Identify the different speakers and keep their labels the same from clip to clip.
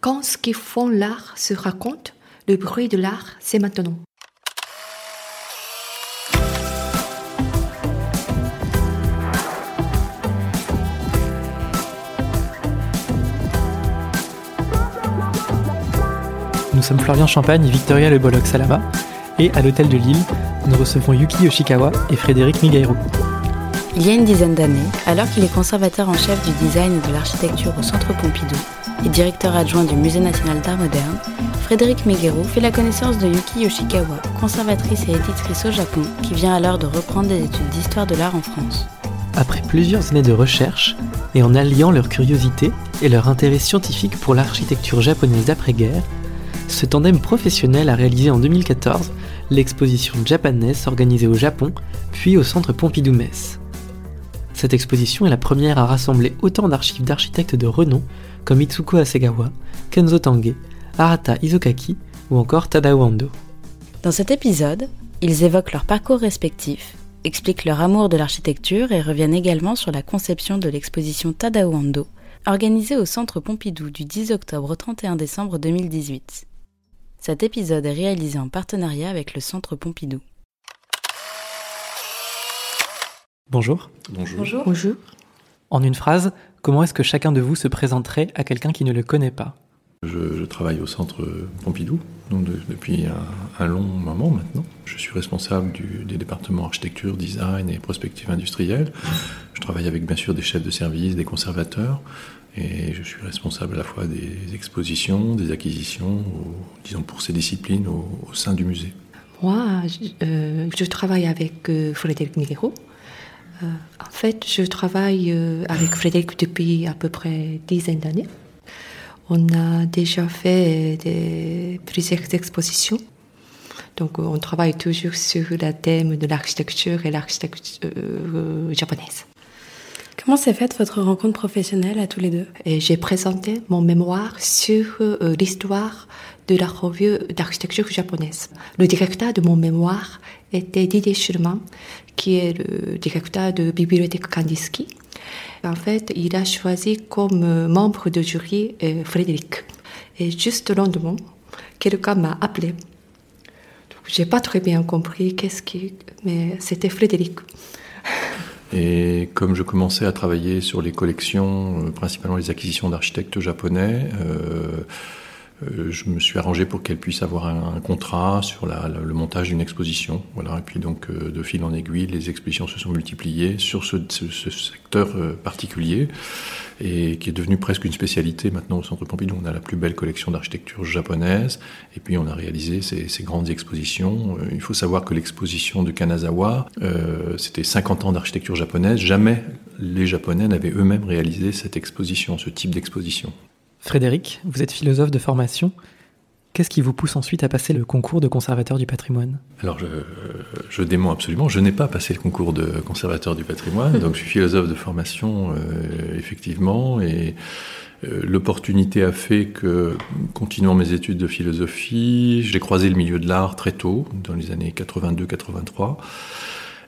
Speaker 1: Quand ce qui font l'art se raconte, le bruit de l'art, c'est maintenant.
Speaker 2: Nous sommes Florian Champagne Victoria Le Bolloc Salama, et à l'hôtel de Lille, nous recevons Yuki Yoshikawa et Frédéric Migairu.
Speaker 3: Il y a une dizaine d'années, alors qu'il est conservateur en chef du design et de l'architecture au Centre Pompidou et directeur adjoint du Musée national d'art moderne, Frédéric Megero fait la connaissance de Yuki Yoshikawa, conservatrice et éditrice au Japon, qui vient alors de reprendre des études d'histoire de l'art en France.
Speaker 2: Après plusieurs années de recherche, et en alliant leur curiosité et leur intérêt scientifique pour l'architecture japonaise d'après-guerre, ce tandem professionnel a réalisé en 2014 l'exposition Japanese organisée au Japon, puis au centre Pompidou-Metz. Cette exposition est la première à rassembler autant d'archives d'architectes de renom comme Itsuko Hasegawa, Kenzo Tange, Arata Izokaki ou encore Tadao Ando.
Speaker 3: Dans cet épisode, ils évoquent leur parcours respectif, expliquent leur amour de l'architecture et reviennent également sur la conception de l'exposition Tadao Ando, organisée au Centre Pompidou du 10 octobre au 31 décembre 2018. Cet épisode est réalisé en partenariat avec le Centre Pompidou.
Speaker 2: Bonjour.
Speaker 4: Bonjour.
Speaker 1: Bonjour.
Speaker 2: En une phrase, comment est-ce que chacun de vous se présenterait à quelqu'un qui ne le connaît pas?
Speaker 4: Je, je, travaille au centre Pompidou donc de, depuis un, un, long moment maintenant. Je suis responsable du, des départements architecture, design et prospective industrielle. Je travaille avec bien sûr des chefs de service, des conservateurs. Et je suis responsable à la fois des expositions, des acquisitions, au, disons pour ces disciplines au, au, sein du musée.
Speaker 1: Moi, je, euh, je travaille avec euh, Frédéric Miguero. Euh, en fait, je travaille euh, avec Frédéric depuis à peu près dizaine d'années. On a déjà fait des, plusieurs expositions. Donc, on travaille toujours sur le thème de l'architecture et l'architecture euh, japonaise.
Speaker 5: Comment s'est faite votre rencontre professionnelle à tous les deux?
Speaker 1: J'ai présenté mon mémoire sur euh, l'histoire de la revue d'architecture japonaise. Le directeur de mon mémoire était Didier Schurman, qui est le directeur de Bibliothèque Kandinsky. En fait, il a choisi comme membre de jury euh, Frédéric. Et juste le lendemain, quelqu'un m'a appelé. J'ai pas très bien compris qu'est-ce qui, mais c'était Frédéric.
Speaker 4: Et comme je commençais à travailler sur les collections, euh, principalement les acquisitions d'architectes japonais, euh, je me suis arrangé pour qu'elle puisse avoir un, contrat sur le montage d'une exposition. Et puis donc, euh, de fil en aiguille, les expositions se sont multipliées sur ce, secteur euh, particulier et qui est devenu presque une spécialité maintenant au Centre Pompidou. On a la plus belle collection d'architecture japonaise et puis on a réalisé ces, grandes expositions. Euh, il faut savoir que l'exposition de Kanazawa, euh, c'était 50 ans d'architecture japonaise. Jamais les Japonais n'avaient eux-mêmes réalisé cette exposition, ce type d'exposition.
Speaker 2: Frédéric, vous êtes philosophe de formation. Qu'est-ce qui vous pousse ensuite à passer le concours de conservateur du patrimoine?
Speaker 4: Alors, je, je dément absolument. Je n'ai pas passé le concours de conservateur du patrimoine, donc je suis philosophe de formation, euh, effectivement, et euh, l'opportunité a fait que, continuant mes études de philosophie, j'ai croisé le milieu de l'art très tôt, dans les années 82-83.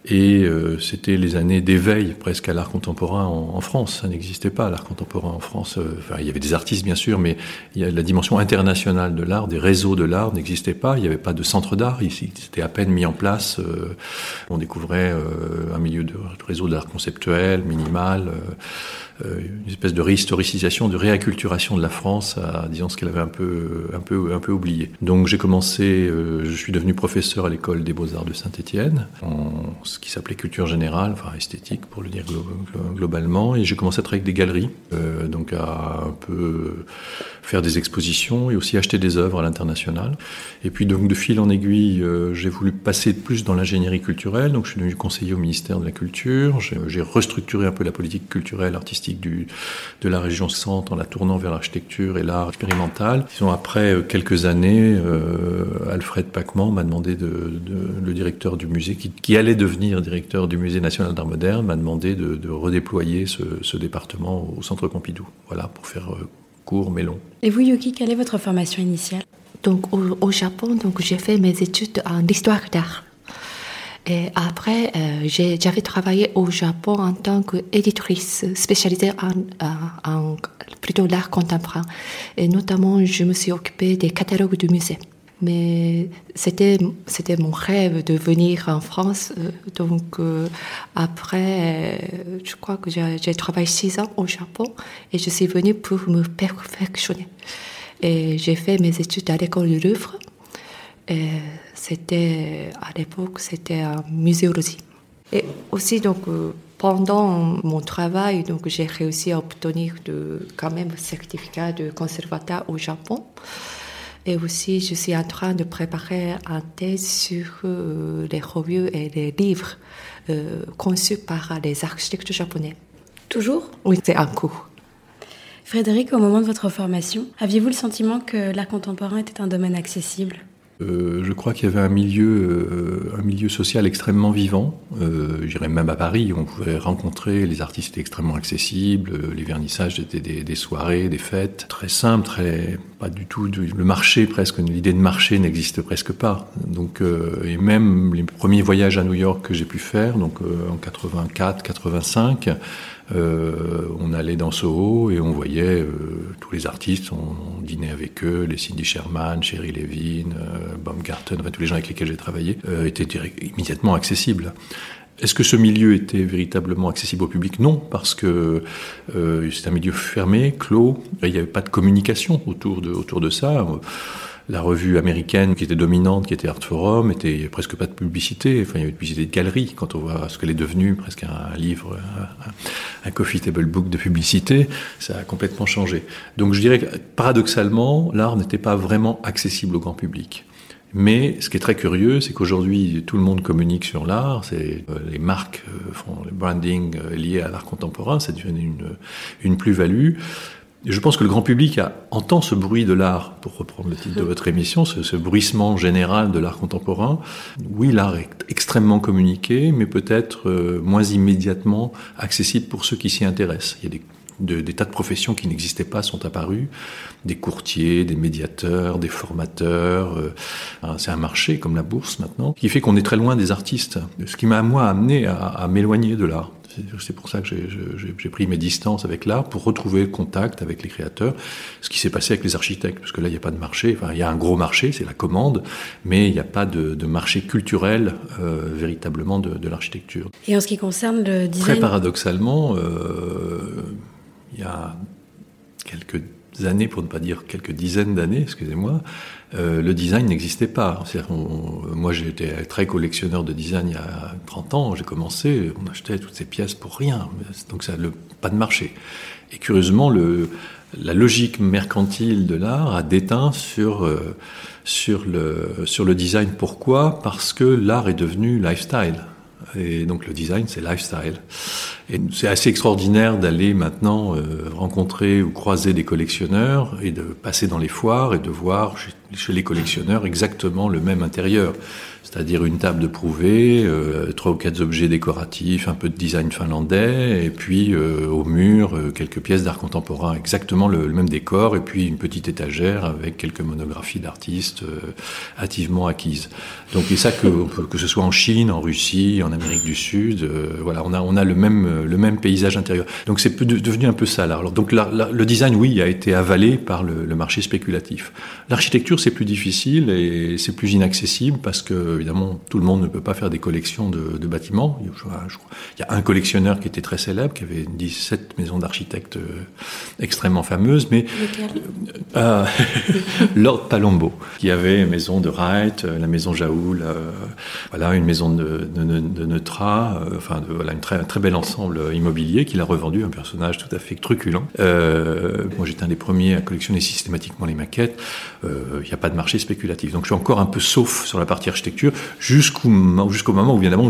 Speaker 4: Et euh, c'était les années d'éveil presque à l'art contemporain en, en, France. Ça n'existait pas, l'art contemporain en France. Euh, enfin, il y avait des artistes, bien sûr, mais il y a la dimension internationale de l'art, des réseaux de l'art n'existait pas. Il n'y avait pas de centre d'art ici. C'était à peine mis en place. Euh, on découvrait un milieu de réseau d'art conceptuel, minimal une espèce de réhistoricisation, de réacculturation de la France à, disons, ce qu'elle avait un peu, un peu, un peu oublié. Donc j'ai commencé, euh, je suis devenu professeur à l'école des beaux-arts de Saint-Étienne, en ce qui s'appelait culture générale, enfin esthétique pour le dire glo globalement, et j'ai commencé à travailler avec des galeries, euh, donc à un peu faire des expositions et aussi acheter des œuvres à l'international. Et puis donc de fil en aiguille, euh, j'ai voulu passer plus dans l'ingénierie culturelle, donc je suis devenu conseiller au ministère de la Culture, j'ai restructuré un peu la politique culturelle, artistique du, de la région centre en la tournant vers l'architecture et l'art expérimental. Disons, après quelques années, euh, Alfred Pacman m'a demandé, de, le directeur du musée, qui, allait devenir directeur du musée national d'art moderne, m'a demandé de, de redéployer ce, ce, département au centre Pompidou, voilà, pour faire euh, court mais long.
Speaker 5: Et vous, Yuki, quelle est votre formation initiale?
Speaker 1: Donc, au, au Japon, donc j'ai fait mes études en histoire d'art. Et après, euh, j'avais travaillé au Japon en tant qu'éditrice spécialisée en, en, plutôt l'art contemporain. Et notamment, je me suis occupée des catalogues du musée. Mais c'était c'était mon rêve de venir en France. Euh, donc euh, après, je crois que j'ai travaillé six ans au Japon et je suis venue pour me perfectionner. Et j'ai fait mes études à l'école du Louvre. Et c'était à l'époque c'était un muséologie. Et aussi donc euh, pendant mon travail donc j'ai réussi à obtenir de quand même un certificat de conservateur au Japon. Et aussi, je suis en train de préparer un thèse sur euh, les revues et les livres euh, conçus par les architectes japonais.
Speaker 5: Toujours?
Speaker 1: Oui, c'est un cours.
Speaker 5: Frédéric, au moment de votre formation, aviez-vous le sentiment que l'art contemporain était un domaine accessible?
Speaker 4: Euh, je crois qu'il y avait un milieu, euh, un milieu social extrêmement vivant. Euh, J'irais même à Paris, on pouvait rencontrer les artistes extrêmement accessibles. Euh, les vernissages étaient des, soirées, des fêtes très simples, très pas du tout. le marché presque, l'idée de marché n'existe presque pas. Donc et même les premiers voyages à New York que j'ai pu faire, donc en 84, 85. Euh, on allait dans Soho et on voyait euh, tous les artistes, on, dînait avec eux, les Cindy Sherman, Sherry Levin, euh, Baumgarten, tous les gens avec lesquels j'ai travaillé, étaient immédiatement accessibles. Est-ce que ce milieu était véritablement accessible au public? Non, parce que c'est un milieu fermé, clos. Il n'y avait pas de communication autour de ça la revue américaine qui était dominante, qui était Art Forum, était presque pas de publicité. Enfin, il y avait de publicité de galerie. Quand on voit ce qu'elle est devenue, presque un, livre, un, coffee table book de publicité, ça a complètement changé. Donc, je dirais que paradoxalement, l'art n'était pas vraiment accessible au grand public. Mais ce qui est très curieux, c'est qu'aujourd'hui, tout le monde communique sur l'art. C'est euh, les marques euh, font le branding euh, lié à l'art contemporain. C'est devenu une, une plus-value je pense que le grand public a, entend ce bruit de l'art, pour reprendre le titre de votre émission, ce, bruissement général de l'art contemporain. Oui, l'art est extrêmement communiqué, mais peut-être euh, moins immédiatement accessible pour ceux qui s'y intéressent. Il y a des, de, des tas de professions qui n'existaient pas sont apparues, des courtiers, des médiateurs, des formateurs. Euh, c'est un marché comme la bourse maintenant, qui fait qu'on est très loin des artistes. Ce qui m'a moi amené à m'éloigner de l'art. C'est pour ça que j'ai pris mes distances avec l'art pour retrouver le contact avec les créateurs. Ce qui s'est passé avec les architectes, parce que là il n'y a pas de marché. Enfin, il y a un gros marché, c'est la commande, mais il n'y a pas de, de marché culturel euh, véritablement de, de l'architecture.
Speaker 5: Et en ce qui concerne le design,
Speaker 4: très paradoxalement, euh, il y a quelques années, pour ne pas dire quelques dizaines d'années, excusez-moi, euh, le design n'existait pas. moi, j'étais très collectionneur de design il y a 30 ans. J'ai commencé, on achetait toutes ces pièces pour rien. Donc, ça, le, pas de marché. Et curieusement, la logique mercantile de l'art a déteint sur, euh, le, sur le design. Pourquoi? Parce que l'art est devenu lifestyle. Et donc le design, c'est lifestyle. Et c'est assez extraordinaire d'aller maintenant euh, rencontrer ou croiser des collectionneurs et de passer dans les foires et de voir chez les collectionneurs exactement le même intérieur c'est-à-dire une table de prouvé, euh, trois ou quatre objets décoratifs, un peu de design finlandais, et puis euh, au mur euh, quelques pièces d'art contemporain, exactement le, même décor, et puis une petite étagère avec quelques monographies d'artistes hâtivement acquises. Donc et ça que que ce soit en Chine, en Russie, en Amérique du Sud, voilà, on a on a le même le même paysage intérieur. Donc c'est devenu un peu ça là. Donc le design, oui, a été avalé par le, le marché spéculatif. L'architecture c'est plus difficile et c'est plus inaccessible parce que évidemment, tout le monde ne peut pas faire des collections de, bâtiments. Il y a un collectionneur qui était très célèbre, qui avait 17 maisons d'architectes euh, extrêmement fameuses, mais euh, Lord Palombo, qui avait une maison de Wright, euh, la maison Jaoul, voilà, une maison de, de, Neutra, enfin, voilà, un très, très bel ensemble immobilier qu'il a revendu, un personnage tout à fait truculent. moi, j'étais un des premiers à collectionner systématiquement les maquettes. Il n'y a pas de marché spéculatif, donc je suis encore un peu sauf sur la partie architecture jusqu'au jusqu'au moment où, évidemment,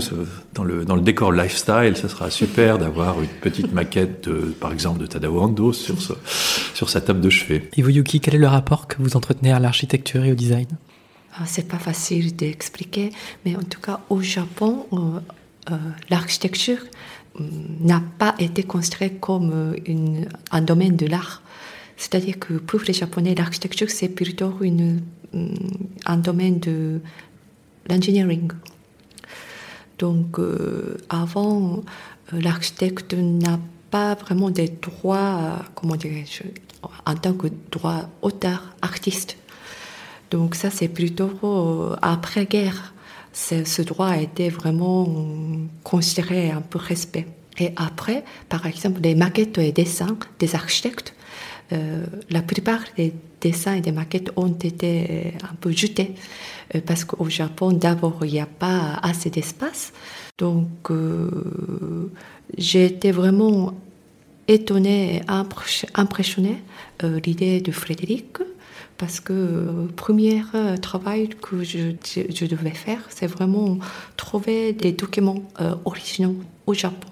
Speaker 4: dans le, dans le décor lifestyle, ça sera super d'avoir une petite maquette, par exemple, de Tadao Ando sur, sur sa table de chevet.
Speaker 2: Et vous, Yuki, quel est le rapport que vous entretenez à l'architecture et au design?
Speaker 1: Ah, C'est pas facile d'expliquer, mais en tout cas, au Japon, euh, euh, l'architecture mm, n'a pas été construite comme euh, une, un domaine de l'art. C'est-à-dire que pour les Japonais, l'architecture, c'est plutôt une, mm, un domaine de l'engineering. Donc, avant, l'architecte n'a pas vraiment des droits, comment dirais-je, en tant que droit auteur, artiste. Donc ça, c'est plutôt après-guerre. Ce droit a été vraiment considéré un peu respect. Et après, par exemple, les maquettes et dessins des architectes, euh, la plupart des dessins et des maquettes ont été un peu jetés euh, parce qu'au Japon, d'abord, il n'y a pas assez d'espace. Donc, euh, j'ai été vraiment étonnée et impressionnée l'idée de Frédéric parce que le premier travail que je devais faire, c'est vraiment trouver des documents originaux au Japon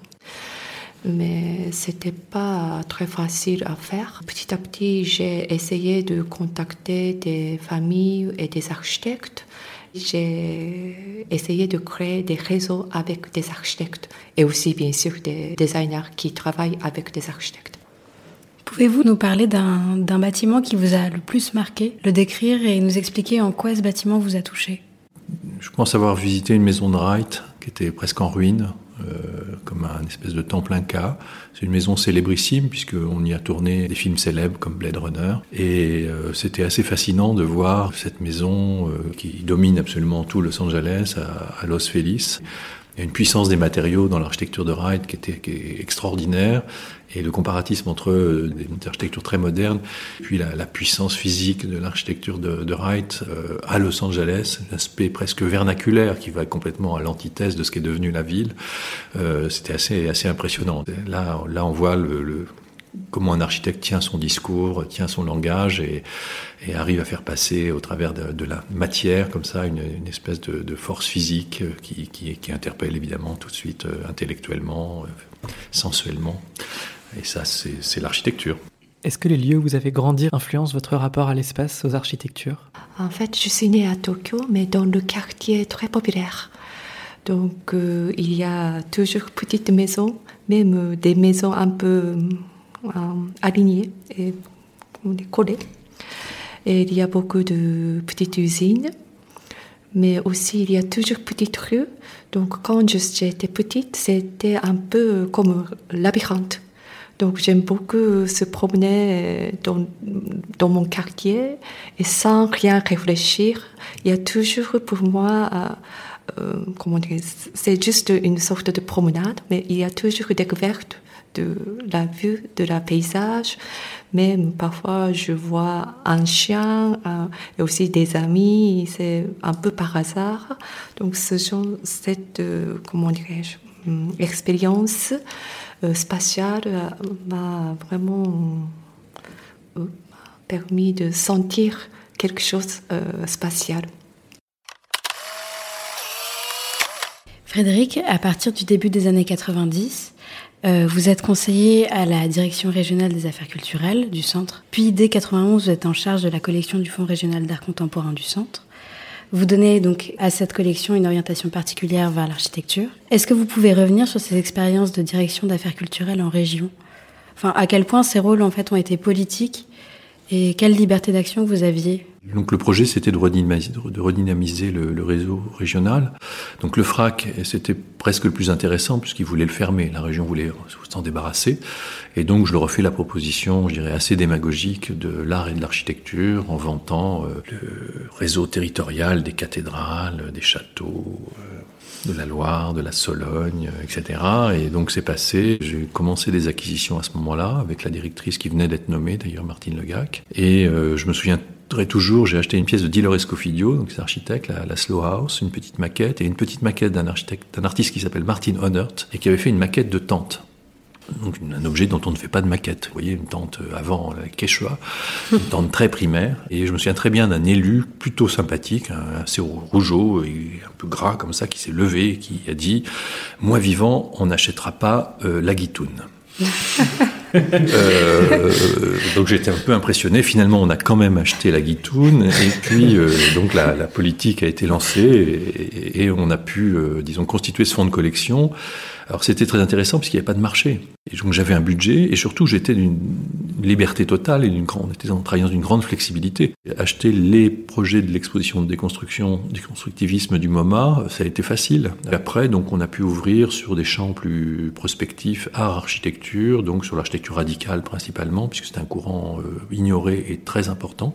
Speaker 1: mais c'était pas très facile à faire. Petit à petit, j'ai essayé de contacter des familles et des architectes. J'ai essayé de créer des réseaux avec des architectes et aussi bien sûr des designers qui travaillent avec des architectes.
Speaker 5: Pouvez-vous nous parler d'un bâtiment qui vous a le plus marqué, le décrire et nous expliquer en quoi ce bâtiment vous a touché?
Speaker 4: Je pense avoir visité une maison de Wright qui était presque en ruine, comme un espèce de temple inca. C'est une maison célébrissime puisqu'on y a tourné des films célèbres comme Blade Runner. Et euh, c'était assez fascinant de voir cette maison euh, qui domine absolument tout Los Angeles à, à Los Feliz. Il y a une puissance des matériaux dans l'architecture de Wright qui, était, qui est extraordinaire et le comparatisme entre euh, des architectures très modernes puis la, puissance physique de l'architecture de, Wright euh, à Los Angeles, l'aspect presque vernaculaire qui va complètement à l'antithèse de ce qui est devenu la ville, euh, c'était assez assez impressionnant. Là, là, on voit comment un architecte tient son discours, tient son langage et, arrive à faire passer au travers de, la matière comme ça une, espèce de, force physique qui, interpelle évidemment tout de suite intellectuellement, sensuellement. Et ça, c'est l'architecture.
Speaker 2: Est-ce que les lieux où vous avez grandi influencent votre rapport à l'espace, aux architectures?
Speaker 1: En fait, je suis née à Tokyo, mais dans le quartier très populaire. Donc, euh, il y a toujours petites maisons, même des maisons un peu euh, alignées et collées. Et il y a beaucoup de petites usines, mais aussi il y a toujours petites rues. Donc, quand j'étais petite, c'était un peu comme labyrinthe. Donc j'aime beaucoup se promener dans, mon quartier et sans rien réfléchir. Il y a toujours pour moi, euh, comment dire, c'est juste une sorte de promenade, mais il y a toujours découverte de la vue, de la paysage. Même parfois, je vois un chien euh, et aussi des amis. C'est un peu par hasard. Donc, ce genre, cette, euh, comment dirais-je, hum, expérience spatiale euh, m'a vraiment euh, permis de sentir quelque chose spatial.
Speaker 5: Frédéric, à partir du début des années 90, vous êtes conseiller à la direction régionale des affaires culturelles du centre. Puis dès 91, vous êtes en charge de la collection du Fonds régional d'art contemporain du centre. Vous donnez donc à cette collection une orientation particulière vers l'architecture. Est-ce que vous pouvez revenir sur ces expériences de direction d'affaires culturelles en région? Enfin, à quel point ces rôles en fait ont été politiques et quelle liberté d'action vous aviez?
Speaker 4: Donc le projet, c'était de redynamiser, le, réseau régional. Donc le FRAC, c'était presque le plus intéressant puisqu'il voulait le fermer. La région voulait s'en débarrasser. Et donc je leur refais la proposition, je dirais, assez démagogique de l'art et de l'architecture en vantant euh, le réseau territorial des cathédrales, des châteaux. Euh, de la Loire, de la Sologne, etc. Et donc c'est passé. J'ai commencé des acquisitions à ce moment-là avec la directrice qui venait d'être nommée, d'ailleurs Martine Legac. Et euh, je me souviens toujours, j'ai acheté une pièce de Diller Escofidio, donc c'est architecte, la, la, Slow House, une petite maquette, et une petite maquette d'un architecte, d'un artiste qui s'appelle Martin Honert, et qui avait fait une maquette de tente. Donc un objet dont on ne fait pas de maquette. Vous voyez, une tente euh, avant la Quechua, une tente très primaire. Et je me souviens très bien d'un élu plutôt sympathique, assez rougeau et un peu gras comme ça, qui s'est levé et qui a dit « Moi vivant, on n'achètera pas euh, la guitoune ». Euh, donc j'étais un peu impressionné. Finalement, on a quand même acheté la guitoune et puis euh, donc la, politique a été lancée et, et on a pu, euh, disons, constituer ce fonds de collection. Alors c'était très intéressant parce qu'il n'y avait pas de marché. Et donc j'avais un budget et surtout j'étais d'une liberté totale et d'une grande, on était en travaillant d'une grande flexibilité. Acheter les projets de l'exposition de déconstruction, du constructivisme du MoMA, ça a été facile. Après, donc, on a pu ouvrir sur des champs plus prospectifs, art, architecture, donc sur l'architecture radicale principalement, puisque c'est un courant euh, ignoré et très important.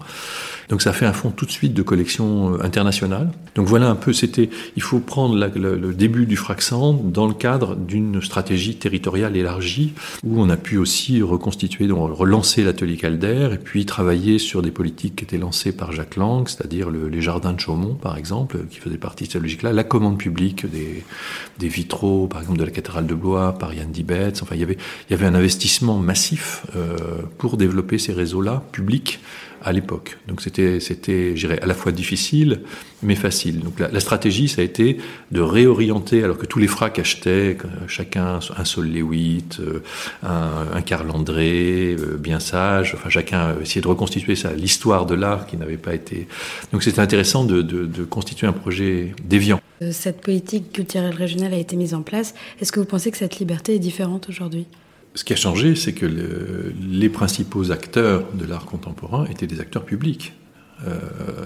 Speaker 4: Donc, ça fait un fond tout de suite de collection euh, internationale. Donc, voilà un peu, c'était, il faut prendre le, le, début du Fraxan dans le cadre d'une stratégie territoriale élargie, où on a pu aussi reconstituer, donc relancer l'atelier Calder, et puis travailler sur des politiques qui étaient lancées par Jacques Lang, c'est-à-dire les jardins de Chaumont, par exemple, qui faisaient partie de cette logique-là, la commande publique des, des vitraux, par exemple de la cathédrale de Blois, par Yann Dibetz. Enfin, il y avait, il y avait un investissement massif euh, pour développer ces réseaux-là publics à l'époque. Donc c'était, c'était, à la fois difficile, mais facile. Donc la, stratégie, ça a été de réorienter, alors que tous les fracs achetaient, chacun un Sol Lewitt, euh, un, un Karl André, euh, bien sage, enfin chacun essayait de reconstituer ça, l'histoire de l'art qui n'avait pas été. Donc c'était intéressant de constituer un projet déviant.
Speaker 5: Euh, cette politique culturelle régionale a été mise en place. Est-ce que vous pensez que cette liberté est différente aujourd'hui?
Speaker 4: Ce qui a changé, c'est que les principaux acteurs de l'art contemporain étaient des acteurs publics. Euh,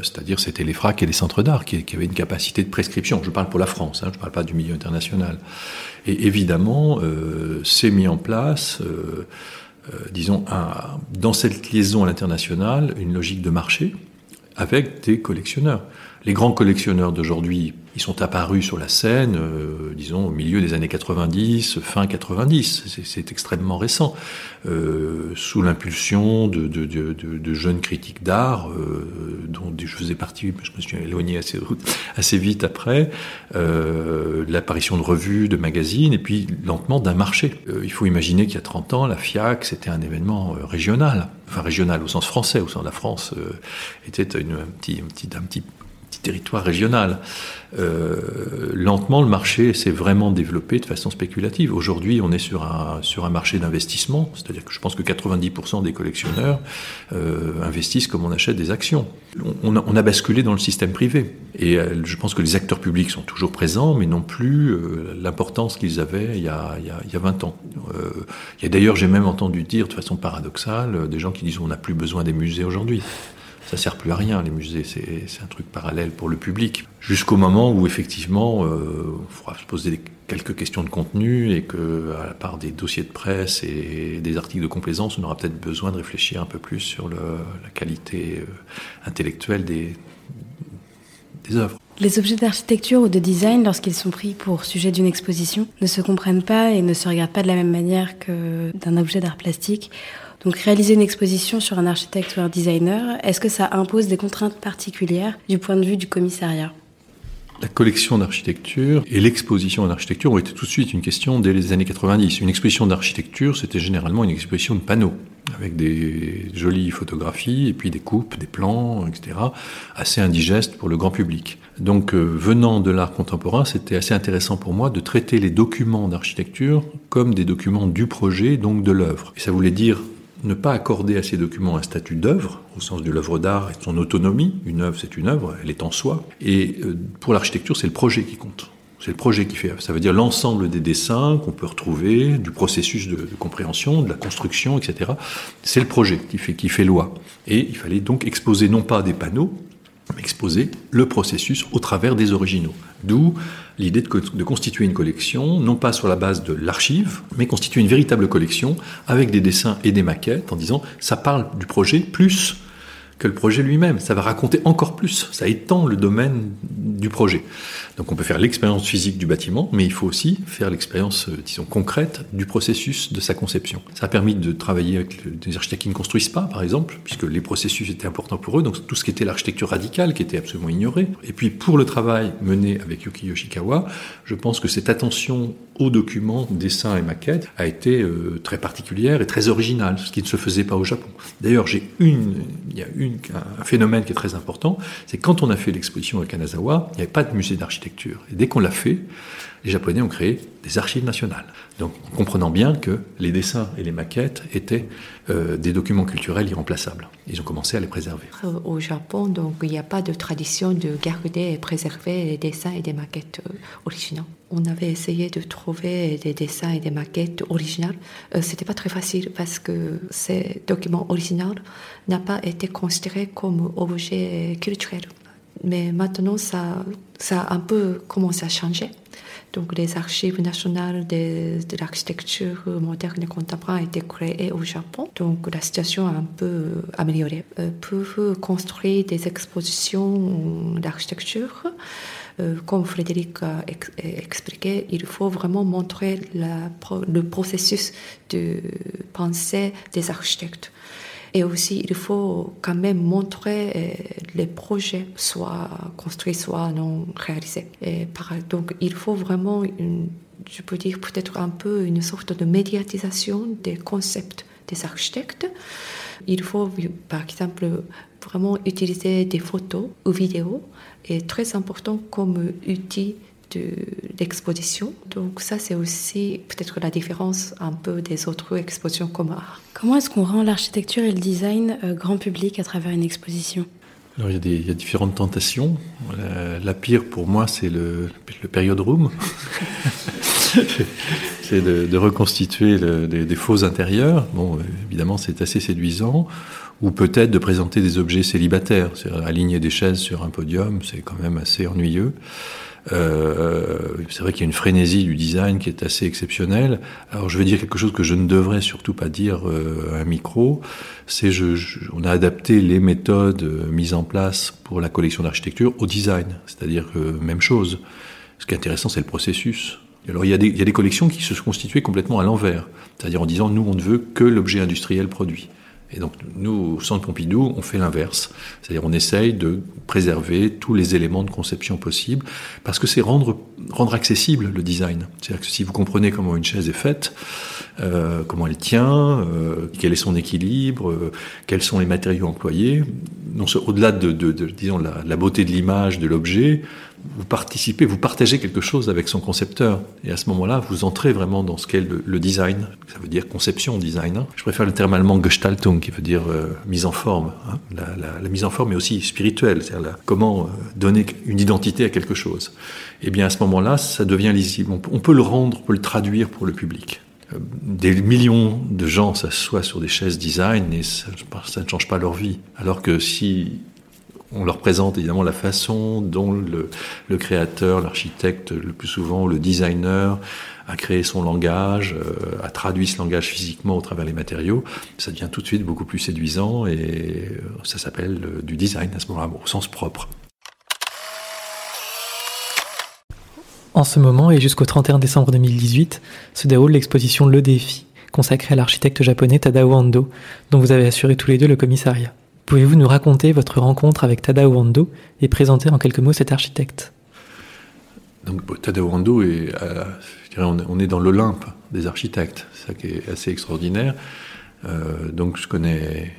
Speaker 4: c'est-à-dire c'était les FRAC et les centres d'art qui, avaient une capacité de prescription. Je parle pour la France, hein, je ne parle pas du milieu international. Et évidemment, euh, c'est mis en place, euh, disons, dans cette liaison à l'international, une logique de marché avec des collectionneurs. Les grands collectionneurs d'aujourd'hui, ils sont apparus sur la scène, euh, disons, au milieu des années 90, fin 90. C'est extrêmement récent. Euh, sous l'impulsion de, jeunes critiques d'art, euh, dont je faisais partie, je me suis éloigné assez, vite après, l'apparition de revues, de magazines, et puis lentement d'un marché. Il faut imaginer qu'il y a 30 ans, la FIAC, c'était un événement régional. Enfin, régional au sens français, au sens de la France, était un petit, un petit, un petit territoire régional. Euh, lentement, le marché s'est vraiment développé de façon spéculative. Aujourd'hui, on est sur un, sur un marché d'investissement, c'est-à-dire que je pense que 90% des collectionneurs euh, investissent comme on achète des actions. On a, basculé dans le système privé. Et euh, je pense que les acteurs publics sont toujours présents, mais non plus l'importance qu'ils avaient il y, a, il, y a, il y a 20 ans. Il y a d'ailleurs, j'ai même entendu dire de façon paradoxale, des gens qui disent on n'a plus besoin des musées aujourd'hui ça sert plus à rien, les musées, c'est un truc parallèle pour le public. Jusqu'au moment où, effectivement, euh, il faudra se poser quelques questions de contenu et que, à la part des dossiers de presse et des articles de complaisance, on aura peut-être besoin de réfléchir un peu plus sur la qualité euh, intellectuelle des, des œuvres.
Speaker 5: Les objets d'architecture ou de design, lorsqu'ils sont pris pour sujet d'une exposition, ne se comprennent pas et ne se regardent pas de la même manière que d'un objet d'art plastique donc réaliser une exposition sur un architecte ou un designer, est-ce que ça impose des contraintes particulières du point de vue du commissariat?
Speaker 4: La collection d'architecture et l'exposition en architecture ont été tout de suite une question dès les années 90. Une exposition d'architecture, c'était généralement une exposition de panneaux, avec des jolies photographies, et puis des coupes, des plans, etc., assez indigestes pour le grand public. Donc, euh, venant de l'art contemporain, c'était assez intéressant pour moi de traiter les documents d'architecture comme des documents du projet, donc de l'œuvre. Et ça voulait dire ne pas accorder à ces documents un statut d'œuvre, au sens de l'œuvre d'art et de son autonomie. Une œuvre, c'est une œuvre, elle est en soi. Et euh, pour l'architecture, c'est le projet qui compte. C'est le projet qui fait. Ça veut dire l'ensemble des dessins qu'on peut retrouver, du processus de, de, compréhension, de la construction, etc. C'est le projet qui fait, qui fait loi. Et il fallait donc exposer non pas des panneaux, mais exposer le processus au travers des originaux. D'où l'idée de, de, constituer une collection, non pas sur la base de l'archive, mais constituer une véritable collection avec des dessins et des maquettes en disant ça parle du projet plus que le projet lui-même. Ça va raconter encore plus, ça étend le domaine du projet. Donc on peut faire l'expérience physique du bâtiment, mais il faut aussi faire l'expérience, euh, disons, concrète du processus de sa conception. Ça a permis de travailler avec des architectes qui ne construisent pas, par exemple, puisque les processus étaient importants pour eux, donc tout ce qui était l'architecture radicale, qui était absolument ignorée. Et puis pour le travail mené avec Yuki Yoshikawa, je pense que cette attention aux documents, dessins et maquettes a été euh, très particulière et très originale, ce qui ne se faisait pas au Japon. D'ailleurs, j'ai une, il y a un phénomène qui est très important, c'est quand on a fait l'exposition à Kanazawa, il n'y avait pas de musée d'architecture. Dès qu'on l'a fait, les Japonais ont créé des archives nationales. Donc, comprenant bien que les dessins et les maquettes étaient euh, des documents culturels irremplaçables. Ils ont commencé à les préserver.
Speaker 1: Au Japon, donc, il n'y a pas de tradition de garder et préserver les dessins et des maquettes euh, originaux. On avait essayé de trouver des dessins et des maquettes originales. Euh, C'était pas très facile parce que ces documents originaux n'ont pas été considérés comme objets culturels. Mais maintenant, ça, ça a un peu commencé à changer. Donc, les archives nationales de, de l'architecture moderne et contemporaine ont été créées au Japon. Donc, la situation a un peu amélioré. Euh, pour construire des expositions d'architecture, euh, comme Frédéric a ex expliqué, il faut vraiment montrer le processus de pensée des architectes. Et aussi, il faut quand même montrer euh, les projets, soit construits, soit non réalisés. Donc, il faut vraiment, je peux dire peut-être un peu une sorte de médiatisation des concepts des architectes. Il faut, par exemple, vraiment utiliser des photos ou vidéos, est très important comme outil d'exposition. Donc ça, c'est aussi peut-être la différence un peu des autres expositions comme art.
Speaker 5: Comment est-ce qu'on rend l'architecture et le design euh, grand public à travers une exposition?
Speaker 4: Alors, il y, a des, il y, a différentes tentations. La, la pire pour moi, c'est le, le period room. c'est de, de, reconstituer le, des, des, faux intérieurs. Bon, évidemment, c'est assez séduisant. Ou peut-être de présenter des objets célibataires. C'est aligner des chaises sur un podium, c'est quand même assez ennuyeux. Euh, c'est vrai qu'il y a une frénésie du design qui est assez exceptionnelle. Alors je vais dire quelque chose que je ne devrais surtout pas dire euh, à un micro. C'est je, je, on a adapté les méthodes euh, mises en place pour la collection d'architecture au design. C'est-à-dire que même chose. Ce qui est intéressant, c'est le processus. Alors il y, a des, il y a des collections qui se sont constituées complètement à l'envers. C'est-à-dire en disant nous on ne veut que l'objet industriel produit. Et donc, nous, au Centre Pompidou, on fait l'inverse. C'est-à-dire, on essaye de préserver tous les éléments de conception possibles, parce que c'est rendre, rendre accessible le design. C'est-à-dire que si vous comprenez comment une chaise est faite, euh, comment elle tient, euh, quel est son équilibre, euh, quels sont les matériaux employés, au-delà de, disons, la, beauté de l'image, de l'objet, vous participez, vous partagez quelque chose avec son concepteur. Et à ce moment-là, vous entrez vraiment dans ce qu'est le, design. Ça veut dire conception, design. Hein. Je préfère le terme allemand Gestaltung, qui veut dire mise en forme. Hein. La, mise en forme est aussi spirituelle, c'est-à-dire comment donner une identité à quelque chose. Et eh bien à ce moment-là, ça devient lisible. On, on peut le rendre, on peut le traduire pour le public des millions de gens s'assoient sur des chaises design et ça, ne change pas leur vie. Alors que si on leur présente évidemment la façon dont le, créateur, l'architecte, le plus souvent le designer, a créé son langage, euh, a traduit ce langage physiquement au travers les matériaux, ça devient tout de suite beaucoup plus séduisant et euh, ça s'appelle euh, du design à ce moment-là, au sens propre.
Speaker 2: En ce moment et jusqu'au 31 décembre 2018 se déroule l'exposition Le Défi, consacrée à l'architecte japonais Tadao Ando, dont vous avez assuré tous les deux le commissariat. Pouvez-vous nous raconter votre rencontre avec Tadao Ando et présenter en quelques mots cet architecte?
Speaker 4: Donc Tadao Ando est, euh, dirais, on, est dans l'Olympe des architectes, ça qui est assez extraordinaire. Euh, donc je connais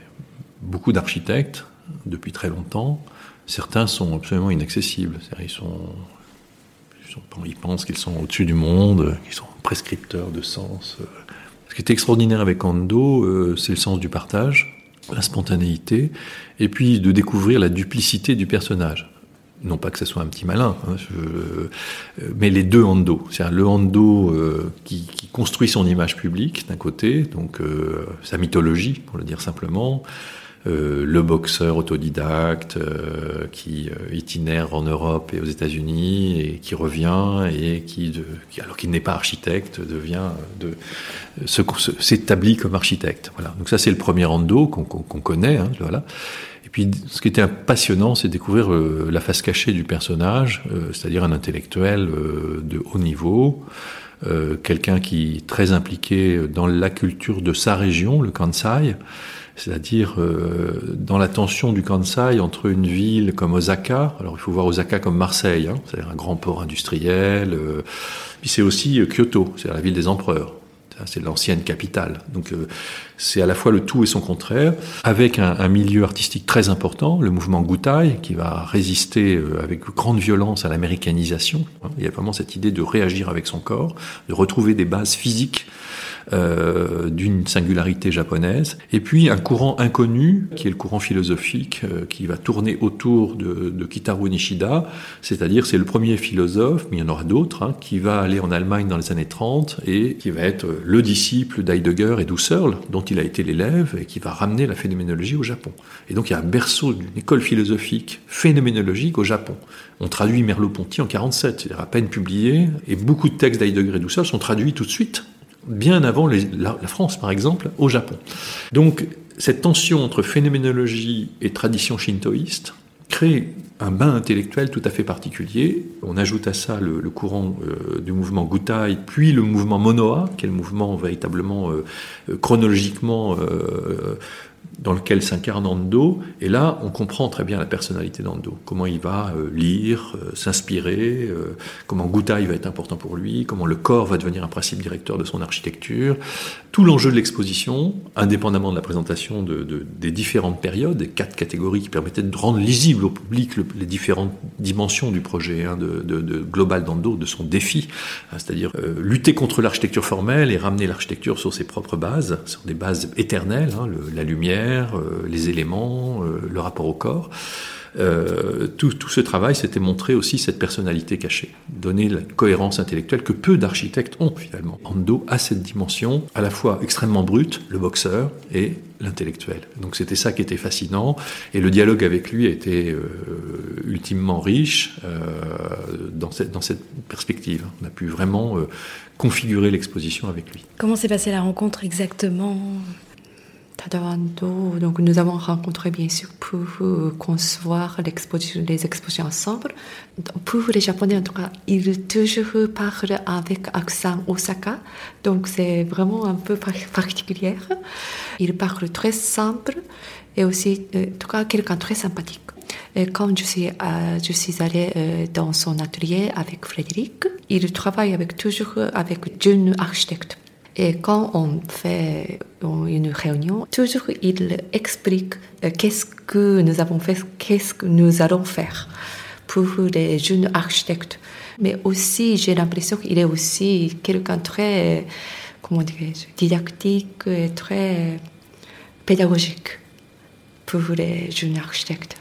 Speaker 4: beaucoup d'architectes depuis très longtemps. Certains sont absolument inaccessibles, ils sont ils pensent qu'ils sont au-dessus du monde, qu'ils sont prescripteurs de sens. Ce qui est extraordinaire avec Ando, euh, c'est le sens du partage, la spontanéité, et puis de découvrir la duplicité du personnage. Non pas que ce soit un petit malin, hein, mais les deux Ando. C'est le Ando euh, qui, construit son image publique d'un côté, donc euh, sa mythologie, pour le dire simplement, euh, le boxeur autodidacte euh, qui euh, itinère en Europe et aux États-Unis et qui revient et qui, de, qui alors qu'il n'est pas architecte, devient de s'établit comme architecte. Voilà. Donc ça c'est le premier Ando qu'on qu connaît. Hein, voilà. Et puis ce qui était passionnant, c'est découvrir euh, la face cachée du personnage, euh, c'est-à-dire un intellectuel euh, de haut niveau. quelqu'un qui est très impliqué dans la culture de sa région, le Kansai, c'est-à-dire euh, dans la tension du Kansai entre une ville comme Osaka, alors il faut voir Osaka comme Marseille, hein, c'est-à-dire un grand port industriel, euh, puis c'est aussi Kyoto, c'est-à-dire la ville des empereurs. C'est l'ancienne capitale. Donc euh, c'est à la fois le tout et son contraire, avec un, milieu artistique très important, le mouvement Goutai, qui va résister euh, avec grande violence à l'américanisation. Il y a vraiment cette idée de réagir avec son corps, de retrouver des bases physiques euh, d'une singularité japonaise, et puis un courant inconnu, qui est le courant philosophique, euh, qui va tourner autour de, de Nishida, c'est-à-dire c'est le premier philosophe, mais il y en aura d'autres, hein, qui va aller en Allemagne dans les années 30 et qui va être le disciple d'Heidegger et d'Husserl, dont il a été l'élève, et qui va ramener la phénoménologie au Japon. Et donc il y a un berceau d'une école philosophique phénoménologique au Japon. On traduit Merleau-Ponty en 47, c'est-à-dire à peine publié, et beaucoup de textes d'Heidegger et d'Husserl sont traduits tout de suite bien avant la, France, par exemple, au Japon. Donc, cette tension entre phénoménologie et tradition shintoïste crée un bain intellectuel tout à fait particulier. On ajoute à ça le, courant euh, du mouvement Gutai, puis le mouvement Monoa, qui est le mouvement véritablement euh, euh, chronologiquement dans lequel s'incarne Ando. Et là, on comprend très bien la personnalité d'Ando, comment il va euh, lire, euh, s'inspirer, euh, comment Goutai va être important pour lui, comment le corps va devenir un principe directeur de son architecture. Tout l'enjeu de l'exposition, indépendamment de la présentation de, des différentes périodes, des quatre catégories qui permettaient de rendre lisible au public les différentes dimensions du projet hein, global d'Ando, de son défi, hein, c'est-à-dire lutter contre l'architecture formelle et ramener l'architecture sur ses propres bases, sur des bases éternelles, hein, la lumière, euh, les éléments, euh, le rapport au corps. Euh, tout, ce travail, c'était montrer aussi cette personnalité cachée, donner la cohérence intellectuelle que peu d'architectes ont finalement. Ando a cette dimension à la fois extrêmement brute, le boxeur, et l'intellectuel. Donc c'était ça qui était fascinant, et le dialogue avec lui a été ultimement riche dans cette perspective. On a pu vraiment configurer l'exposition avec lui.
Speaker 5: Comment s'est passée la rencontre exactement?
Speaker 1: Tadawando, donc nous avons rencontré bien sûr pour euh, concevoir les expositions ensemble. Pour les Japonais, en tout cas, ils toujours parlent avec accent Osaka, donc c'est vraiment un peu particulier. Ils parlent très simple et aussi, euh, en tout cas, quelqu'un très sympathique. Et quand je suis, euh, je suis allée dans son atelier avec Frédéric, il travaille avec, toujours avec jeunes architectes. Et quand on fait une réunion, toujours il explique euh, qu'est-ce que nous avons fait, qu'est-ce que nous allons faire pour les jeunes architectes. Mais aussi, j'ai l'impression qu'il est aussi quelqu'un très, comment didactique et très pédagogique pour les jeunes architectes.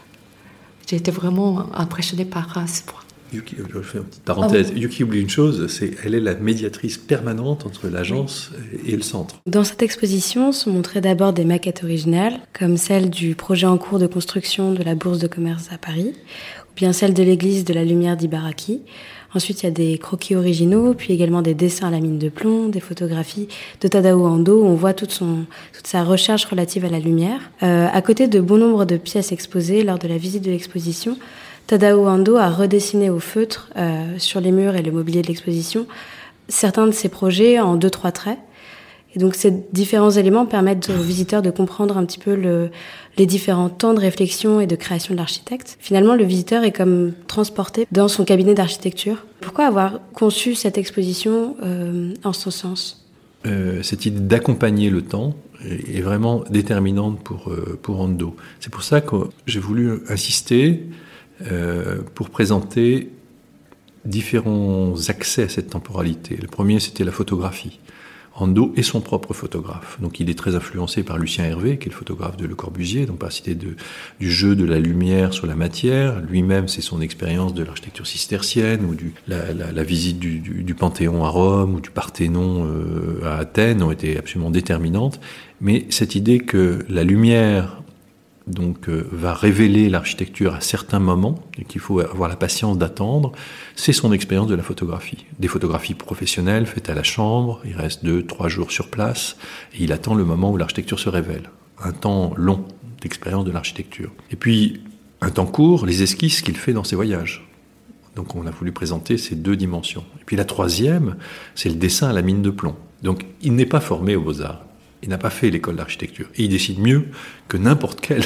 Speaker 1: J'ai été vraiment impressionnée par ce point.
Speaker 4: Yuki, je fais une petite parenthèse. Ah Yuki oublie une chose, c'est elle est la médiatrice permanente entre l'agence et le centre.
Speaker 5: Dans cette exposition sont montrées d'abord des maquettes originales, comme celle du projet en cours de construction de la Bourse de commerce à Paris, ou bien celle de l'église de la Lumière d'Ibaraki. Ensuite, il y a des croquis originaux, puis également des dessins à la mine de plomb, des photographies de Tadao Ando, où on voit toute, son, toute sa recherche relative à la lumière. Euh, à côté de bon nombre de pièces exposées lors de la visite de l'exposition, Tadao Ando a redessiné au feutre euh, sur les murs et le mobilier de l'exposition certains de ses projets en deux trois traits. Et donc ces différents éléments permettent aux visiteurs de comprendre un petit peu le, les différents temps de réflexion et de création de l'architecte. Finalement, le visiteur est comme transporté dans son cabinet d'architecture. Pourquoi avoir conçu cette exposition euh, en ce sens?
Speaker 4: Euh, Cette idée d'accompagner le temps est vraiment déterminante pour, euh, pour Ando. C'est pour ça que j'ai voulu insister pour présenter différents accès à cette temporalité. Le premier, c'était la photographie. Ando est son propre photographe. Donc il est très influencé par Lucien Hervé, qui est le photographe de Le Corbusier, donc par de, du jeu de la lumière sur la matière. Lui-même, c'est son expérience de l'architecture cistercienne ou la, visite du, Panthéon à Rome ou du Parthénon euh, à Athènes ont été absolument déterminantes. Mais cette idée que la lumière donc euh, va révéler l'architecture à certains moments et qu'il faut avoir la patience d'attendre, c'est son expérience de la photographie. Des photographies professionnelles faites à la chambre, il reste deux, trois jours sur place et il attend le moment où l'architecture se révèle. Un temps long d'expérience de l'architecture. Et puis un temps court, les esquisses qu'il fait dans ses voyages. Donc on a voulu présenter ces deux dimensions. Et puis la troisième, c'est le dessin à la mine de plomb. Donc il n'est pas formé aux beaux-arts. Il n'a pas fait l'école d'architecture. Et il décide mieux que n'importe quel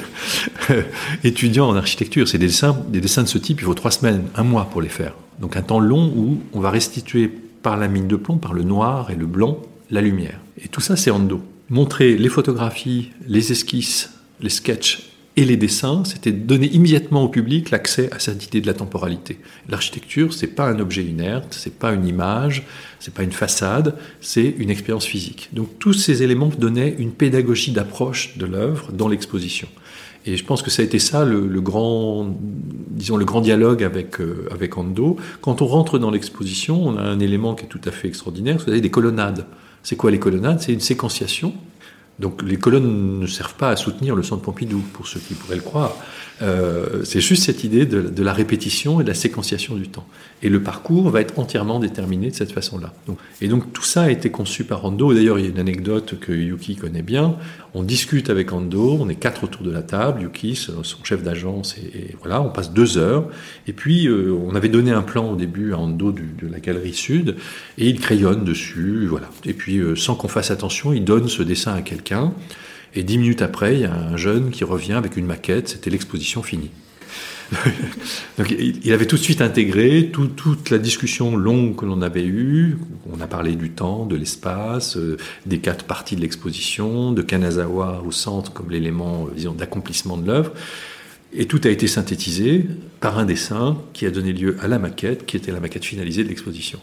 Speaker 4: étudiant en architecture. C'est des dessins, des dessins de ce type, il faut trois semaines, un mois pour les faire. Donc un temps long où on va restituer par la mine de plomb, par le noir et le blanc, la lumière. Et tout ça, c'est Ando. Montrer les photographies, les esquisses, les sketchs et les dessins, c'était donner immédiatement au public l'accès à cette idée de la temporalité. L'architecture, c'est pas un objet inerte, c'est pas une image, c'est pas une façade, c'est une expérience physique. Donc tous ces éléments donnaient une pédagogie d'approche de l'œuvre dans l'exposition. Et je pense que ça a été ça le, grand, disons le grand dialogue avec euh, avec Ando. Quand on rentre dans l'exposition, on a un élément qui est tout à fait extraordinaire. Vous avez des colonnades. C'est quoi les colonnades? C'est une séquenciation donc les colonnes ne servent pas à soutenir le centre Pompidou, pour ceux qui pourraient le croire. Euh, c'est juste cette idée de, la répétition et de la séquenciation du temps. Et le parcours va être entièrement déterminé de cette façon-là. et donc tout ça a été conçu par Ando. D'ailleurs, il y a une anecdote que Yuki connaît bien. On discute avec Ando, on est quatre autour de la table, Yuki, son chef d'agence, et, voilà, on passe deux heures. Et puis, euh, on avait donné un plan au début à Ando de la galerie sud, et il crayonne dessus, voilà. Et puis, euh, sans qu'on fasse attention, il donne ce dessin à quelqu'un. Et dix minutes après, il y a un jeune qui revient avec une maquette, c'était l'exposition finie. Donc, il avait tout de suite intégré toute la discussion longue que l'on avait eue. On a parlé du temps, de l'espace, euh, des quatre parties de l'exposition, de Kanazawa au centre comme l'élément euh, d'accomplissement de l'œuvre. Et tout a été synthétisé par un dessin qui a donné lieu à la maquette, qui était la maquette finalisée de l'exposition.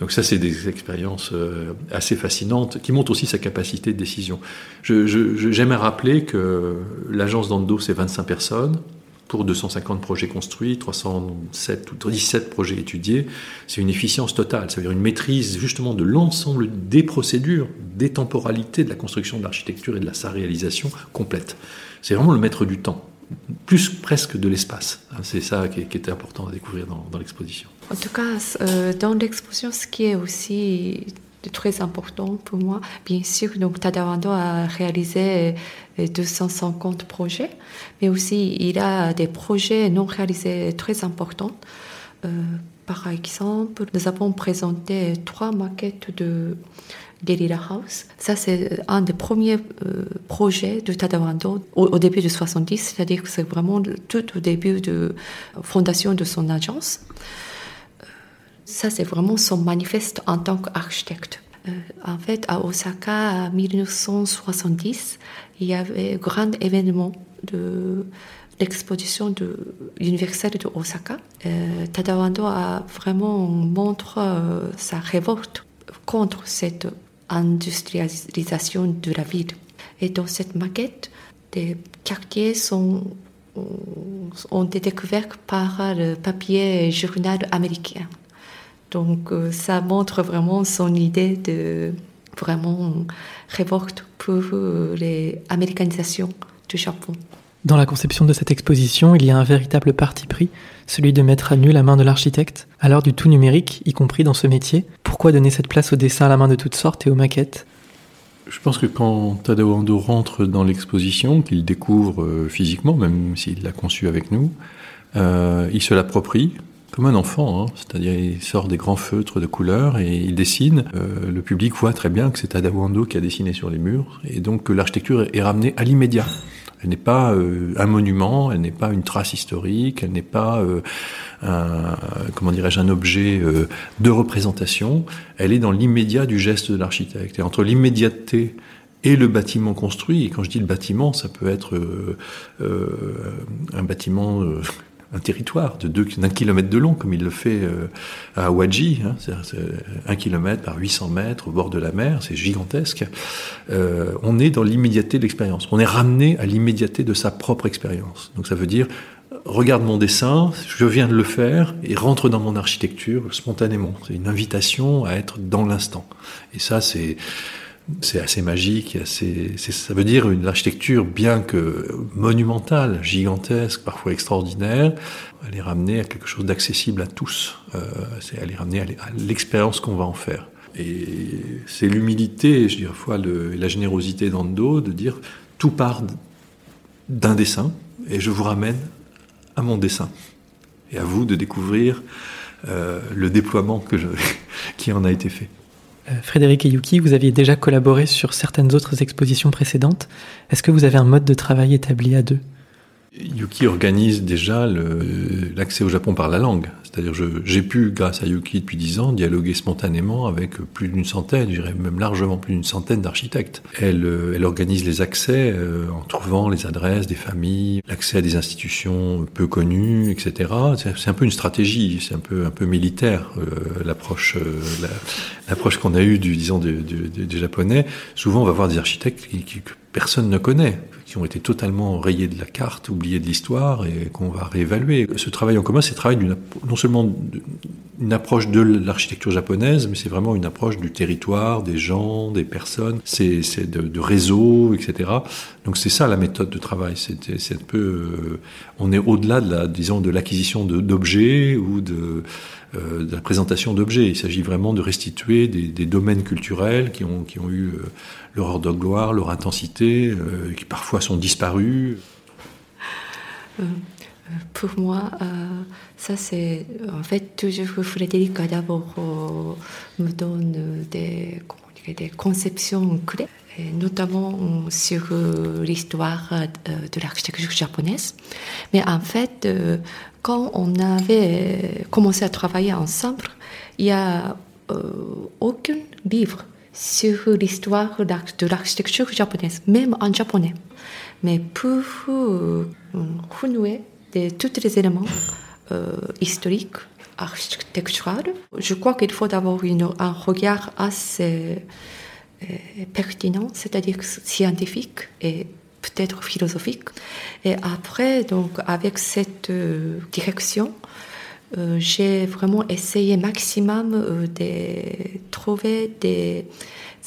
Speaker 4: Donc ça, c'est des expériences euh, assez fascinantes qui montrent aussi sa capacité de décision. J'aimerais rappeler que l'agence d'Ando, c'est 25 personnes pour 250 projets construits, 307 ou 17 projets étudiés. C'est une efficience totale, ça veut dire une maîtrise justement de l'ensemble des procédures, des temporalités de la construction de l'architecture et de sa réalisation complète. C'est vraiment le maître du temps plus presque de l'espace. Hein, c'est ça qui, était important à découvrir dans, l'exposition.
Speaker 1: En tout cas, euh, dans l'exposition, ce qui est aussi très important pour moi, bien sûr, donc Tadawando a réalisé 250 euh, projets, mais aussi il a des projets non réalisés très importants. Euh, par exemple, nous avons présenté trois maquettes de Guerrilla House. Ça, c'est un des premiers euh, projets de Tadawando au, début de 70, c'est-à-dire que c'est vraiment tout au début de fondation de son agence. Euh, ça, c'est vraiment son manifeste en tant qu'architecte. Euh, en fait, à Osaka, en 1970, il y avait un grand événement de l'exposition de universelle de Osaka. Tadawando a vraiment montré sa révolte contre cette industrialisation de la ville. Et dans cette maquette, des quartiers sont, ont été découverts par le papier journal américain. Donc euh, ça montre vraiment son idée de vraiment révolte pour euh, l'américanisation du Japon.
Speaker 2: Dans la conception de cette exposition, il y a un véritable parti pris, celui de mettre à nu la main de l'architecte, à l'heure du tout numérique, y compris dans ce métier. Pourquoi donner cette place au dessin à la main de toutes sortes et aux maquettes?
Speaker 4: Je pense que quand Tadao Ando rentre dans l'exposition, qu'il découvre euh, physiquement, même s'il l'a conçu avec nous, euh, il se l'approprie comme un enfant, hein. c'est-à-dire il sort des grands feutres de couleurs et il dessine. Euh, le public voit très bien que c'est Tadao Ando qui a dessiné sur les murs et donc l'architecture est ramenée à l'immédiat. Elle n'est pas euh, un monument, elle n'est pas une trace historique, elle n'est pas euh, un, comment dirais-je un objet de représentation. Elle est dans l'immédiat du geste de l'architecte. Et entre l'immédiateté et le bâtiment construit, et quand je dis le bâtiment, ça peut être un bâtiment un territoire de d'un kilomètre de long, comme il le fait euh, à Awaji, hein, c'est un kilomètre par 800 mètres au bord de la mer, c'est gigantesque. Euh, on est dans l'immédiateté de l'expérience. On est ramené à l'immédiateté de sa propre expérience. Donc ça veut dire, regarde mon dessin, je viens de le faire et rentre dans mon architecture spontanément. C'est une invitation à être dans l'instant. Et ça, c'est c'est assez magique, ça veut dire une architecture bien que monumentale, gigantesque, parfois extraordinaire, elle est ramenée à quelque chose d'accessible à tous. Euh, c'est elle est ramenée à l'expérience qu'on va en faire. Et c'est l'humilité, je dirais, fois la générosité d'Ando de dire tout part d'un dessin et je vous ramène à mon dessin. Et à vous de découvrir euh, le déploiement qui en a été fait.
Speaker 2: Euh, Frédéric et Yuki, vous aviez déjà collaboré sur certaines autres expositions précédentes. Est-ce que vous avez un mode de travail établi à deux?
Speaker 4: Yuki organise déjà l'accès au Japon par la langue. C'est-à-dire j'ai pu, grâce à Yuki depuis dix ans, dialoguer spontanément avec plus d'une centaine, je dirais même largement plus d'une centaine d'architectes. Elle, euh, elle organise les accès euh, en trouvant les adresses des familles, l'accès à des institutions peu connues, etc. C'est un peu une stratégie, c'est un peu un peu militaire l'approche l'approche qu'on a eue du disons des japonais. Souvent, on va voir des architectes qui, qui, que personne ne connaît qui ont été totalement rayés de la carte, oubliés de l'histoire et qu'on va réévaluer. Ce travail en commun, c'est le travail non seulement une approche de l'architecture japonaise, mais c'est vraiment une approche du territoire, des gens, des personnes, c'est de, de réseau, etc. Donc c'est ça la méthode de travail. C'est un peu, euh, on est au-delà de la, disons, de l'acquisition d'objets ou de, de, la présentation d'objets. Il s'agit vraiment de restituer des, domaines culturels qui ont, qui ont eu euh, leur heure de gloire, leur intensité, euh, qui parfois sont disparus.
Speaker 1: Euh, pour moi, euh, ça c'est en fait toujours Frédéric d'abord me donne des, des conceptions clés, notamment sur l'histoire de l'architecture japonaise. Mais en fait, quand on avait commencé à travailler ensemble, il n'y a aucun livre sur l'histoire de l'architecture japonaise, même en japonais. Mais pour euh, renouer de tous les éléments euh, historiques, architecturaux, je crois qu'il faut avoir un regard assez euh, pertinent, c'est-à-dire scientifique et peut-être philosophique. Et après, donc, avec cette direction, euh, j'ai vraiment essayé maximum euh, de trouver des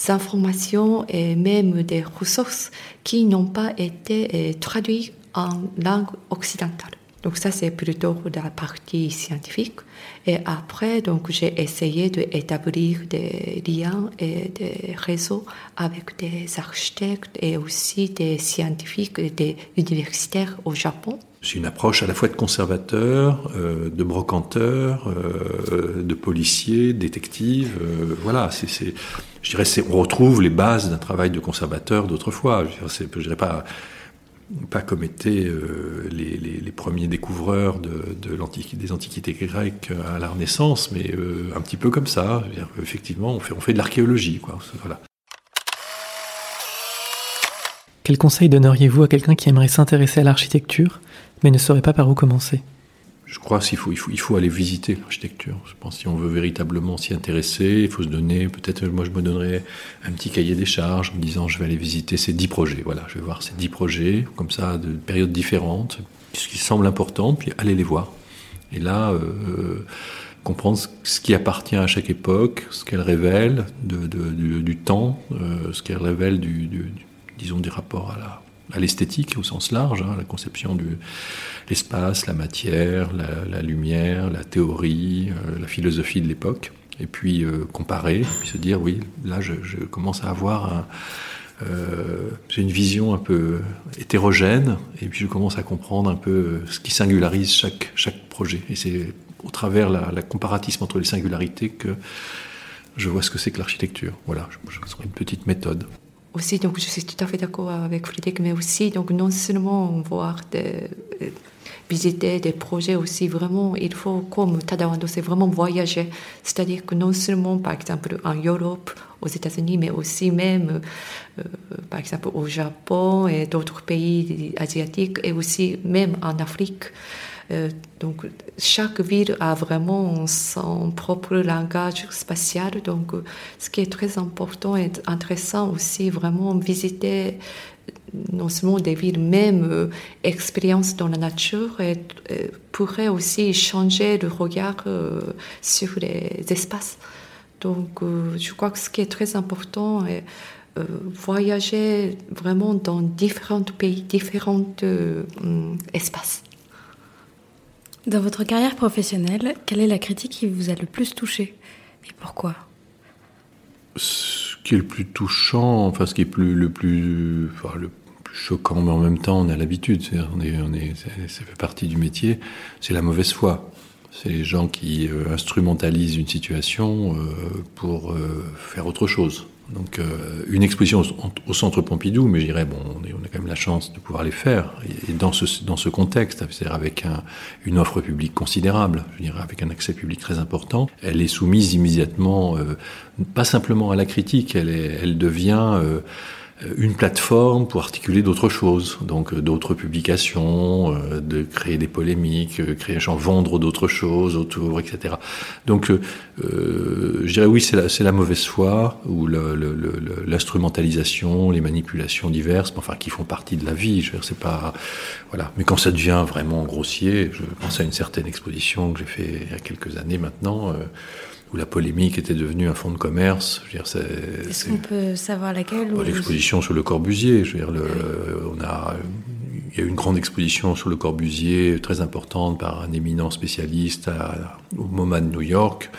Speaker 1: informations et même des ressources qui n'ont pas été euh, traduites en langue occidentale. Donc ça, c'est plutôt la partie scientifique. Et après, donc, j'ai essayé d'établir des liens et des réseaux avec des architectes et aussi des scientifiques et des universitaires au Japon.
Speaker 4: C'est une approche à la fois de conservateur, euh, de brocanteur, euh, de policier, détective. Euh, voilà, je dirais, on retrouve les bases d'un travail de conservateur d'autrefois. Je ne dirais pas pas comme étaient euh, les, premiers découvreurs de, de des antiquités grecques à la Renaissance, mais euh, un petit peu comme ça. Effectivement, on fait, de l'archéologie. Voilà.
Speaker 2: Quel conseil donneriez-vous à quelqu'un qui aimerait s'intéresser à l'architecture, mais ne saurait pas par où commencer?
Speaker 4: Je crois qu'il faut, il faut, il faut aller visiter l'architecture. Je pense que si on veut véritablement s'y intéresser, il faut se donner, peut-être moi je me donnerais un petit cahier des charges en me disant je vais aller visiter ces dix projets. Voilà, je vais voir ces dix projets, comme ça, de périodes différentes, ce qui semble important, puis aller les voir. Et là, euh, comprendre ce qui appartient à chaque époque, ce qu'elle révèle de, du, du, temps, euh, ce qu'elle révèle du, du, disons, des rapports à la à l'esthétique au sens large, hein, la conception de l'espace, la matière, la, lumière, la théorie, euh, la philosophie de l'époque, et puis euh, comparer, puis se dire oui, là je, commence à avoir un, euh, une vision un peu hétérogène, et puis je commence à comprendre un peu ce qui singularise chaque, chaque projet. Et c'est au travers la comparatisme entre les singularités que je vois ce que c'est que l'architecture. Voilà, je, je, une petite méthode
Speaker 1: aussi, donc je suis tout à fait d'accord avec Frédéric, mais aussi, donc non seulement voir des, visiter des projets aussi, vraiment, il faut, comme Tadawando, c'est vraiment voyager. C'est-à-dire que non seulement, par exemple, en Europe, aux États-Unis, mais aussi même, euh, par exemple, au Japon et d'autres pays asiatiques, et aussi même en Afrique. Euh, donc, chaque ville a vraiment son propre langage spatial. Donc, ce qui est très important et intéressant aussi, vraiment visiter non seulement des villes, même euh, expérience dans la nature, et, euh, pourrait aussi changer le regard euh, sur les espaces. Donc, euh, je crois que ce qui est très important est euh, voyager vraiment dans différents pays, différents espaces.
Speaker 5: Dans votre carrière professionnelle, quelle est la critique qui vous a le plus touché et pourquoi?
Speaker 4: Ce qui est le plus touchant, enfin ce qui est le, plus, le plus choquant, mais en même temps on a l'habitude, on est, on est, ça fait partie du métier, c'est la mauvaise foi. C'est les gens qui euh, instrumentalisent une situation euh, pour euh, faire autre chose. Donc une exposition au, Centre Pompidou, mais je dirais, bon, on, a quand même la chance de pouvoir les faire, et, dans, ce, dans ce contexte, c'est-à-dire avec une offre publique considérable, je dirais avec un accès public très important, elle est soumise immédiatement, pas simplement à la critique, elle, est, elle devient euh, une plateforme pour articuler d'autres choses, donc euh, d'autres publications, euh, de créer des polémiques, créer, genre, vendre d'autres choses autour, etc. Donc, euh, je dirais oui, c'est la, la, mauvaise foi ou l'instrumentalisation, les manipulations diverses, enfin qui font partie de la vie. Je c'est pas voilà. Mais quand ça devient vraiment grossier, je pense à une certaine exposition que j'ai fait il y a quelques années maintenant où la polémique était devenue un fonds de commerce.
Speaker 5: Est-ce qu'on peut savoir laquelle
Speaker 4: L'exposition sur le Corbusier. Je veux dire, le, on a, il y a eu une grande exposition sur le Corbusier, très importante, par un éminent spécialiste au MoMA de New York.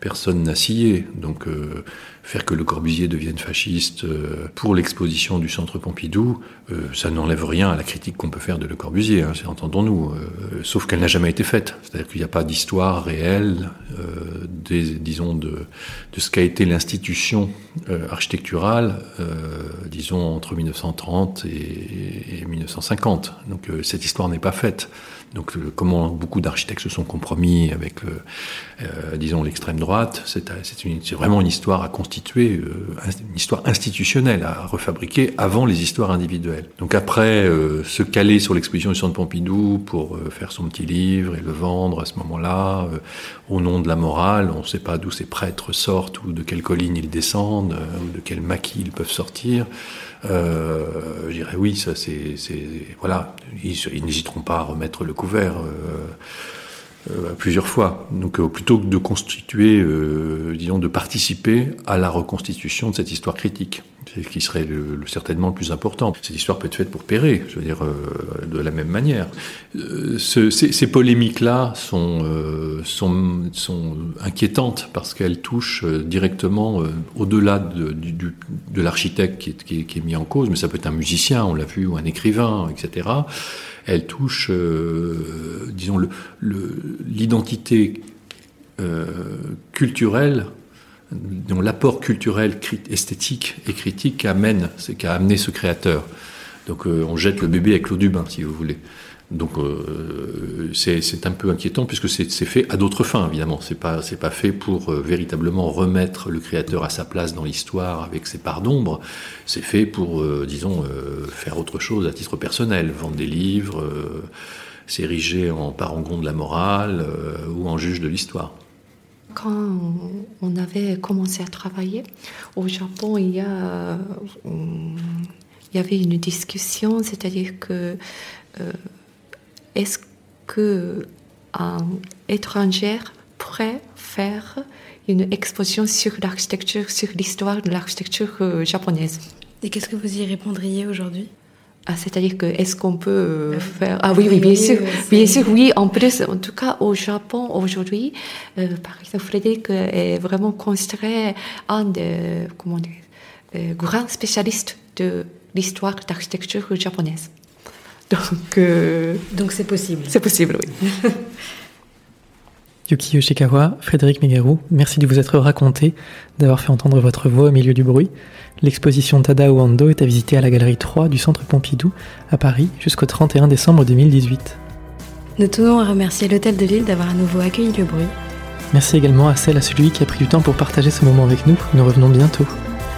Speaker 4: Personne n'a scié. Donc, euh, faire que Le Corbusier devienne fasciste euh, pour l'exposition du Centre Pompidou, euh, ça n'enlève rien à la critique qu'on peut faire de Le Corbusier, hein, entendons-nous, euh, sauf qu'elle n'a jamais été faite. C'est-à-dire qu'il n'y a pas d'histoire réelle, disons, de, de, ce qu'a été l'institution architecturale, disons, entre 1930 et, et 1950. Donc cette histoire n'est pas faite. Donc comment beaucoup d'architectes se sont compromis avec, disons, l'extrême droite, c'est vraiment une histoire à constituer euh, une histoire institutionnelle à refabriquer avant les histoires individuelles. Donc après, euh, se caler sur l'exposition du Centre Pompidou pour euh, faire son petit livre et le vendre à ce moment-là, au nom de la morale, on ne sait pas d'où ces prêtres sortent ou de quelle colline ils descendent ou de quel maquis ils peuvent sortir. Je dirais oui, ça c'est, voilà, ils, n'hésiteront pas à remettre le couvert. Euh, plusieurs fois. Donc euh, plutôt que de constituer, euh, disons, de participer à la reconstitution de cette histoire critique, qui serait certainement le plus important. Cette histoire peut être faite pour pérer, je veux dire, de la même manière. Ce, ces, polémiques-là sont, sont, inquiétantes parce qu'elles touchent directement au-delà de, l'architecte qui, est mis en cause, mais ça peut être un musicien, on l'a vu, ou un écrivain, etc elle touche, euh, disons, l'identité euh, culturelle, dont l'apport culturel, esthétique et critique qu'amène, c'est qu'a amené ce créateur. Donc euh, on jette le bébé avec l'eau du bain, si vous voulez. Donc euh, c'est un peu inquiétant puisque c'est fait à d'autres fins évidemment. C'est pas c'est pas fait pour euh, véritablement remettre le créateur à sa place dans l'histoire avec ses parts d'ombre. C'est fait pour disons faire autre chose à titre personnel, vendre des livres, s'ériger en parangon de la morale ou en juge de l'histoire.
Speaker 1: Quand on avait commencé à travailler au Japon, il y y avait une discussion, c'est-à-dire que est-ce qu'un étranger pourrait faire une exposition sur l'architecture, sur l'histoire de l'architecture euh, japonaise?
Speaker 5: Et qu'est-ce que vous y répondriez aujourd'hui?
Speaker 1: Ah, c'est-à-dire que est-ce qu'on peut euh, ah faire ah oui oui bien sûr bien sûr oui en plus en tout cas au Japon aujourd'hui euh, par exemple Frédéric est vraiment considéré un des comment dire, grands spécialistes de l'histoire d'architecture japonaise
Speaker 5: donc, euh, donc c'est possible.
Speaker 1: C'est possible, oui.
Speaker 2: Yuki Yoshikawa, Frédéric Megaru, merci de vous être raconté, d'avoir fait entendre votre voix au milieu du bruit. L'exposition Tadao Ando est à visiter à la galerie 3 du Centre Pompidou, à Paris, jusqu'au 31 décembre 2018.
Speaker 5: Nous tenons à remercier l'Hôtel de Lille d'avoir à nouveau accueilli le bruit.
Speaker 2: Merci également à celle à celui qui a pris du temps pour partager ce moment avec nous. Nous revenons bientôt.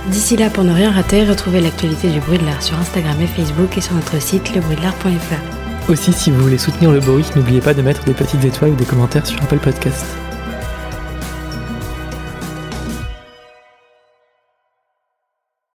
Speaker 5: D'ici là, pour ne rien rater, retrouvez l'actualité du bruit de l'art sur Instagram et Facebook et sur notre site lebruitdelart.fr.
Speaker 2: Aussi, si vous voulez soutenir le bruit, n'oubliez pas de mettre des petites étoiles ou des commentaires sur Apple Podcast.